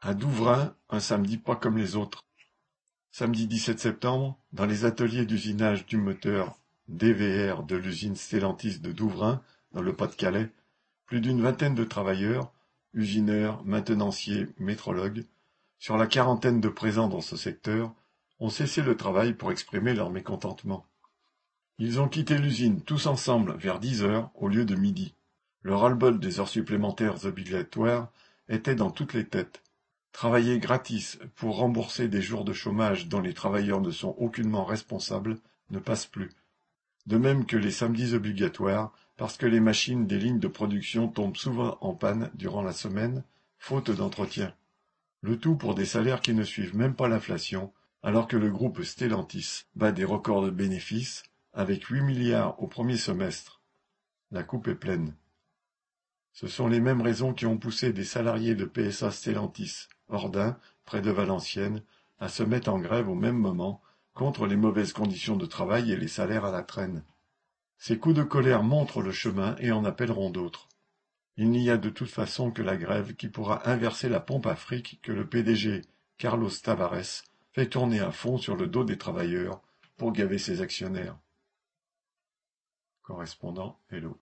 À Douvrin, un samedi pas comme les autres. Samedi 17 septembre, dans les ateliers d'usinage du moteur DVR de l'usine Stellantis de Douvrin, dans le Pas-de-Calais, plus d'une vingtaine de travailleurs, usineurs, maintenanciers, métrologues, sur la quarantaine de présents dans ce secteur, ont cessé le travail pour exprimer leur mécontentement. Ils ont quitté l'usine tous ensemble vers dix heures au lieu de midi. Le ras-le-bol des heures supplémentaires obligatoires était dans toutes les têtes. Travailler gratis pour rembourser des jours de chômage dont les travailleurs ne sont aucunement responsables ne passe plus. De même que les samedis obligatoires, parce que les machines des lignes de production tombent souvent en panne durant la semaine, faute d'entretien. Le tout pour des salaires qui ne suivent même pas l'inflation, alors que le groupe Stellantis bat des records de bénéfices, avec huit milliards au premier semestre. La coupe est pleine. Ce sont les mêmes raisons qui ont poussé des salariés de PSA Stellantis Ordin, près de Valenciennes, à se mettre en grève au même moment contre les mauvaises conditions de travail et les salaires à la traîne. Ces coups de colère montrent le chemin et en appelleront d'autres. Il n'y a de toute façon que la grève qui pourra inverser la pompe à que le PDG Carlos Tavares fait tourner à fond sur le dos des travailleurs pour gaver ses actionnaires. Correspondant Hello.